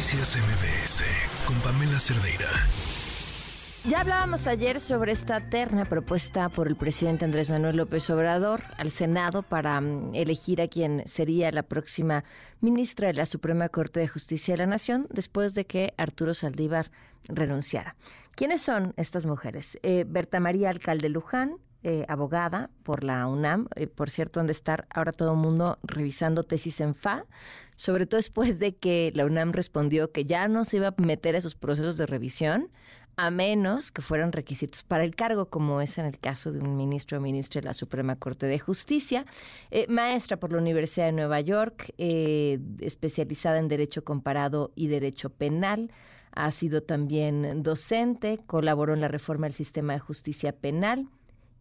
Noticias MBS con Pamela Cerdeira. Ya hablábamos ayer sobre esta terna propuesta por el presidente Andrés Manuel López Obrador al Senado para mm, elegir a quien sería la próxima ministra de la Suprema Corte de Justicia de la Nación después de que Arturo Saldívar renunciara. ¿Quiénes son estas mujeres? Eh, Berta María Alcalde Luján, eh, abogada por la UNAM, eh, por cierto, han de estar ahora todo el mundo revisando tesis en FA, sobre todo después de que la UNAM respondió que ya no se iba a meter a esos procesos de revisión a menos que fueran requisitos para el cargo, como es en el caso de un ministro o ministra de la Suprema Corte de Justicia. Eh, maestra por la Universidad de Nueva York, especializada en Derecho Comparado y Derecho Penal. Ha sido también docente, colaboró en la reforma del sistema de justicia penal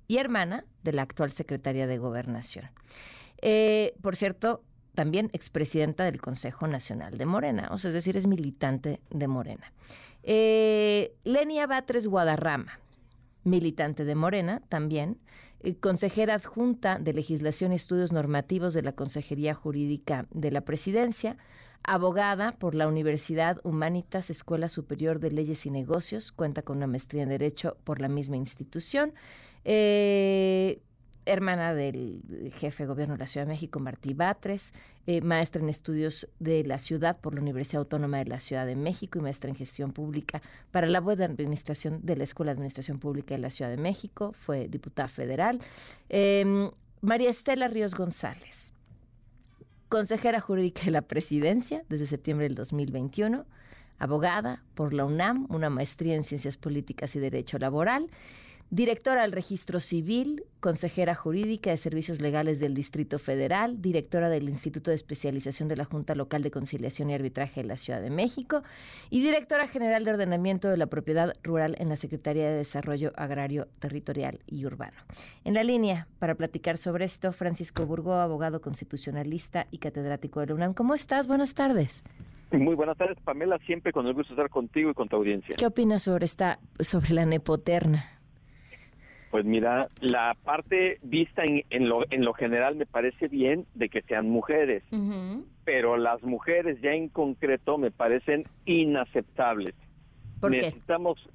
y hermana de la actual secretaria de Gobernación. Eh, por cierto, también expresidenta del Consejo Nacional de Morena, o sea, es decir, es militante de Morena. Eh, Lenia Batres Guadarrama, militante de Morena también, eh, consejera adjunta de Legislación y Estudios Normativos de la Consejería Jurídica de la Presidencia, abogada por la Universidad Humanitas Escuela Superior de Leyes y Negocios, cuenta con una maestría en Derecho por la misma institución. Eh, hermana del jefe de gobierno de la Ciudad de México, Martí Batres, eh, maestra en estudios de la ciudad por la Universidad Autónoma de la Ciudad de México y maestra en gestión pública para la buena administración de la Escuela de Administración Pública de la Ciudad de México, fue diputada federal. Em, María Estela Ríos González, consejera jurídica de la presidencia desde septiembre del 2021, abogada por la UNAM, una maestría en ciencias políticas y derecho laboral directora del Registro Civil, consejera jurídica de Servicios Legales del Distrito Federal, directora del Instituto de Especialización de la Junta Local de Conciliación y Arbitraje de la Ciudad de México y directora general de Ordenamiento de la Propiedad Rural en la Secretaría de Desarrollo Agrario, Territorial y Urbano. En la línea, para platicar sobre esto, Francisco Burgó, abogado constitucionalista y catedrático de la UNAM. ¿Cómo estás? Buenas tardes. Muy buenas tardes, Pamela. Siempre con el gusto de estar contigo y con tu audiencia. ¿Qué opinas sobre esta, sobre la nepoterna? Pues mira, la parte vista en, en, lo, en lo general me parece bien de que sean mujeres, pero las mujeres ya en concreto me parecen inaceptables. ¿Por qué? Necesitamos,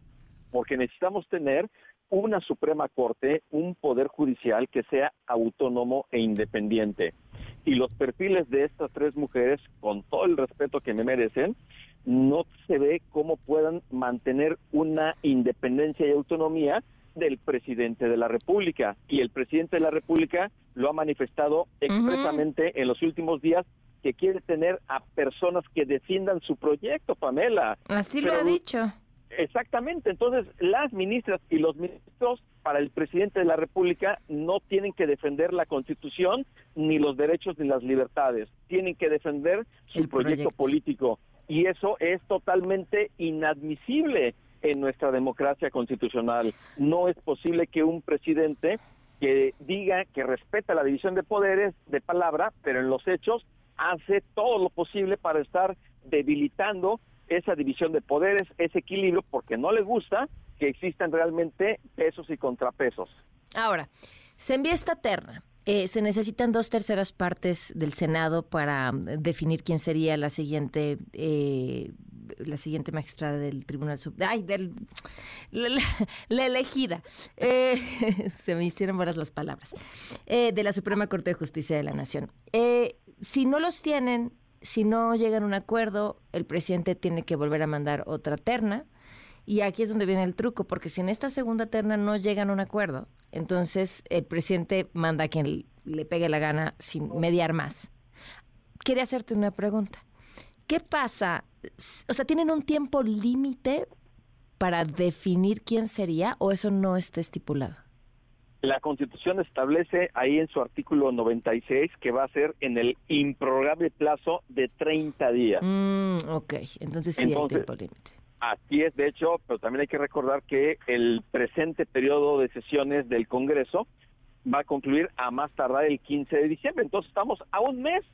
porque necesitamos tener una Suprema Corte, un poder judicial que sea autónomo e independiente. Y los perfiles de estas tres mujeres, con todo el respeto que me merecen, no se ve cómo puedan mantener una independencia y autonomía del presidente de la República. Y el presidente de la República lo ha manifestado expresamente en los últimos días que quiere tener a personas que defiendan su proyecto, Pamela. Así lo ha dicho. Exactamente, entonces las ministras y los ministros para el presidente de la República no tienen que defender la Constitución ni los derechos ni las libertades, tienen que defender su proyecto político y eso es totalmente inadmisible en nuestra democracia constitucional. No es posible que un presidente que diga que respeta la división de poderes de palabra, pero en los hechos hace todo lo posible para estar debilitando esa división de poderes, ese equilibrio, porque no le gusta que existan realmente pesos y contrapesos. Ahora, se envía esta terna eh, se necesitan dos terceras partes del Senado para mm, definir quién sería la siguiente eh, la siguiente magistrada del Tribunal Supremo. Ay, del, la, elegida. Eh, se me hicieron buenas las palabras. de la Suprema Corte de Justicia de la Nación. si no los tienen, si no llegan a un acuerdo, el presidente tiene que volver a mandar otra terna y aquí es donde viene el truco, porque si en esta segunda terna no llegan a un acuerdo, entonces el presidente manda a quien le pegue la gana sin mediar más. Quería hacerte una pregunta. ¿Qué pasa? O sea, ¿tienen un tiempo límite para definir quién sería o eso no está estipulado? La Constitución establece ahí en su artículo 96 que va a ser en el improrrogable plazo de 30 días. Mm, ok, entonces sí hay tiempo límite. Así es, de hecho, pero también hay que recordar que el presente periodo de sesiones del Congreso va a concluir a más tardar el 15 de diciembre. Entonces estamos a un mes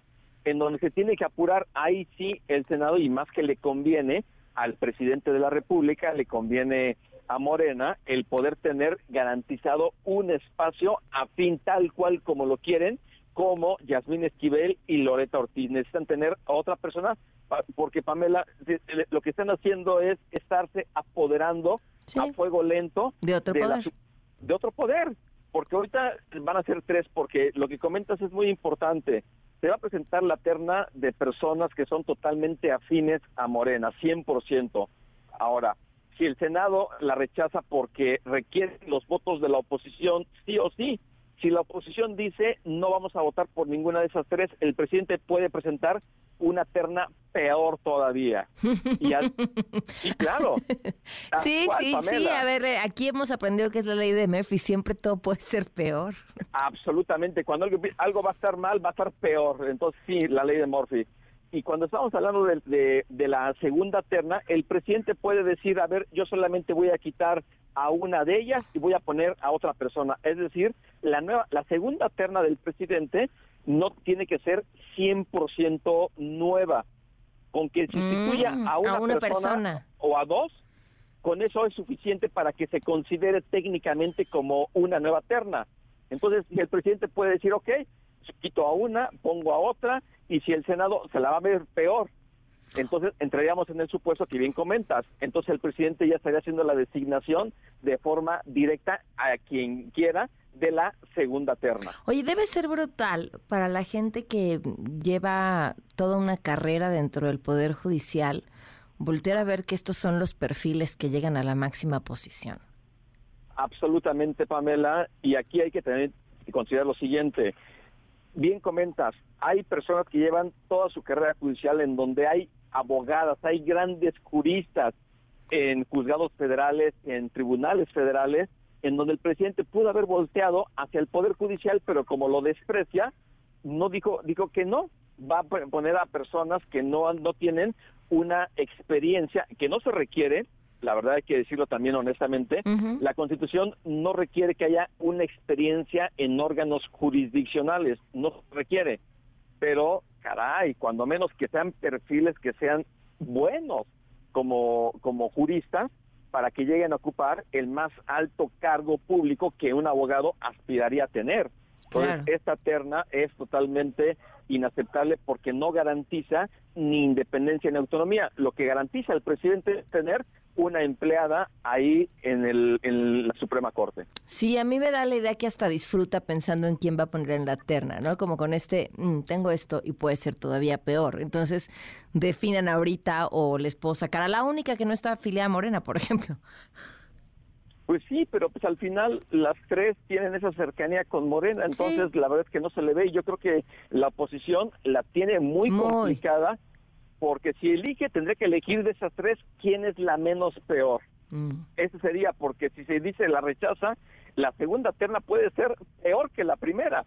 en donde se tiene que apurar ahí sí el Senado y más que le conviene al presidente de la República, le conviene a Morena el poder tener garantizado un espacio a fin tal cual como lo quieren como Yasmín Esquivel y Loreta Ortiz. Necesitan tener a otra persona porque Pamela lo que están haciendo es estarse apoderando a fuego lento de otro poder. de otro poder, porque ahorita van a ser tres, porque lo que comentas es muy importante. Se va a presentar la terna de personas que son totalmente afines a Morena, 100%. Ahora, si el Senado la rechaza porque requiere los votos de la oposición, sí o sí, si la oposición dice no vamos a votar por ninguna de esas tres, el presidente puede presentar una terna peor todavía. Y, claro. Sí, sí, sí. A ver, eh, aquí hemos aprendido que es la ley de Murphy. Siempre todo puede ser peor. Absolutamente. Cuando algo, algo va a estar mal, va a estar peor. Entonces, sí, la ley de Murphy. Y cuando estamos hablando de, de, la segunda terna, el presidente puede decir, a ver, yo solamente voy a quitar a una de ellas y voy a poner a otra persona. Es decir, la nueva, la segunda terna del presidente no tiene que ser 100% nueva. Con que sustituya mm, a, una persona, o a dos, con eso es suficiente para que se considere técnicamente como una nueva terna. Entonces, el presidente puede decir, ok, quito a una, pongo a otra, y si el Senado se la va a ver peor, entonces entraríamos en el supuesto que bien comentas. Entonces el presidente ya estaría haciendo la designación de forma directa a quien quiera de la segunda terna. Oye, debe ser brutal para la gente que lleva toda una carrera dentro del Poder Judicial voltear a ver que estos son los perfiles que llegan a la máxima posición. Absolutamente, Pamela, y aquí hay que tener que considerar lo siguiente. Bien comentas, hay personas que llevan toda su carrera judicial en donde hay abogadas, hay grandes juristas en juzgados federales, en tribunales federales, en donde el presidente pudo haber volteado hacia el Poder Judicial, pero como lo desprecia, no dijo, dijo que no, va a poner a personas que no, no tienen una experiencia que no se requiere, la verdad hay que decirlo también honestamente, la Constitución no requiere que haya una experiencia en órganos jurisdiccionales, no requiere, pero caray, cuando menos que sean perfiles que sean buenos como, como juristas para que lleguen a ocupar el más alto cargo público que un abogado aspiraría a tener. Entonces, esta terna es totalmente inaceptable porque no garantiza ni independencia ni autonomía. Lo que garantiza el presidente es tener una empleada ahí en, el, en la Suprema Corte. Sí, a mí me da la idea que hasta disfruta pensando en quién va a poner en la terna, ¿no? Como con este, mm, tengo esto y puede ser todavía peor. Entonces, definan ahorita o les puedo sacar a la única que no está afiliada a Morena, por ejemplo. Pues sí, pero pues al final las tres tienen esa cercanía con Morena, entonces la verdad es que no se le ve y yo creo que la oposición la tiene muy, complicada porque si elige tendría que elegir de esas tres quién es la menos peor. Mm. Ese sería porque si se dice la rechaza, la segunda terna puede ser peor que la primera.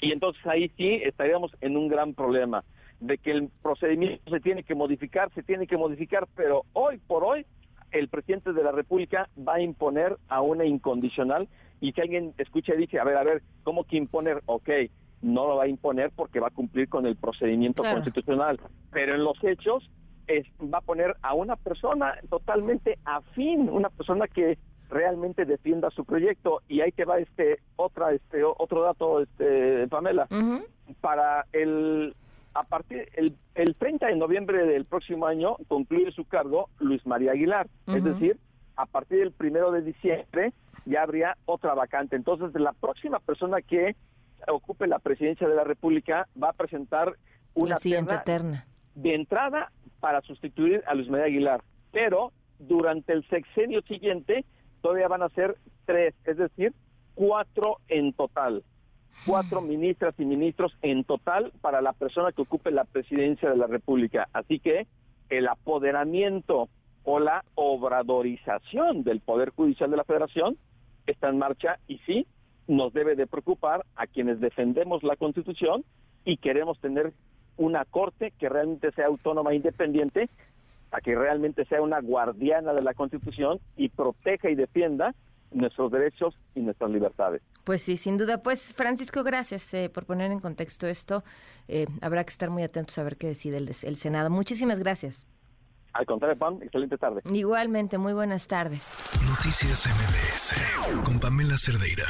Y entonces ahí sí estaríamos en un gran problema de que el procedimiento se tiene que modificar, se tiene que modificar, pero hoy por hoy el presidente de la República va a imponer a una incondicional y si alguien escucha y dice, a ver, a ver, ¿cómo que imponer? Ok, no lo va a imponer porque va a cumplir con el procedimiento constitucional, pero en los hechos es, va a poner a una persona totalmente afín, una persona que realmente defienda su proyecto. Y ahí que va este otra este otro dato este Pamela. Para el a partir el, el 30 de noviembre del próximo año concluye su cargo Luis María Aguilar, es decir, a partir del primero de diciembre ya habría otra vacante. Entonces, la próxima persona que ocupe la presidencia de la República va a presentar una siguiente terna de entrada para sustituir a Luis María Aguilar, pero durante el sexenio siguiente todavía van a ser tres, es decir, cuatro en total. Cuatro ministras y ministros en total para la persona que ocupe la presidencia de la República. Así que el apoderamiento o la obradorización del Poder Judicial de la Federación está en marcha y sí, nos debe de preocupar a quienes defendemos la Constitución y queremos tener una Corte que realmente sea autónoma e independiente, a que realmente sea una guardiana de la Constitución y proteja y defienda nuestros derechos y nuestras libertades. Pues sí, sin duda. Pues Francisco, gracias eh, por poner en contexto esto. Eh, habrá que estar muy atentos a ver qué decide el, el Senado. Muchísimas gracias. Al contrario, Pam, excelente tarde. Igualmente, muy buenas tardes. Noticias MBS con Pamela Cerdeira.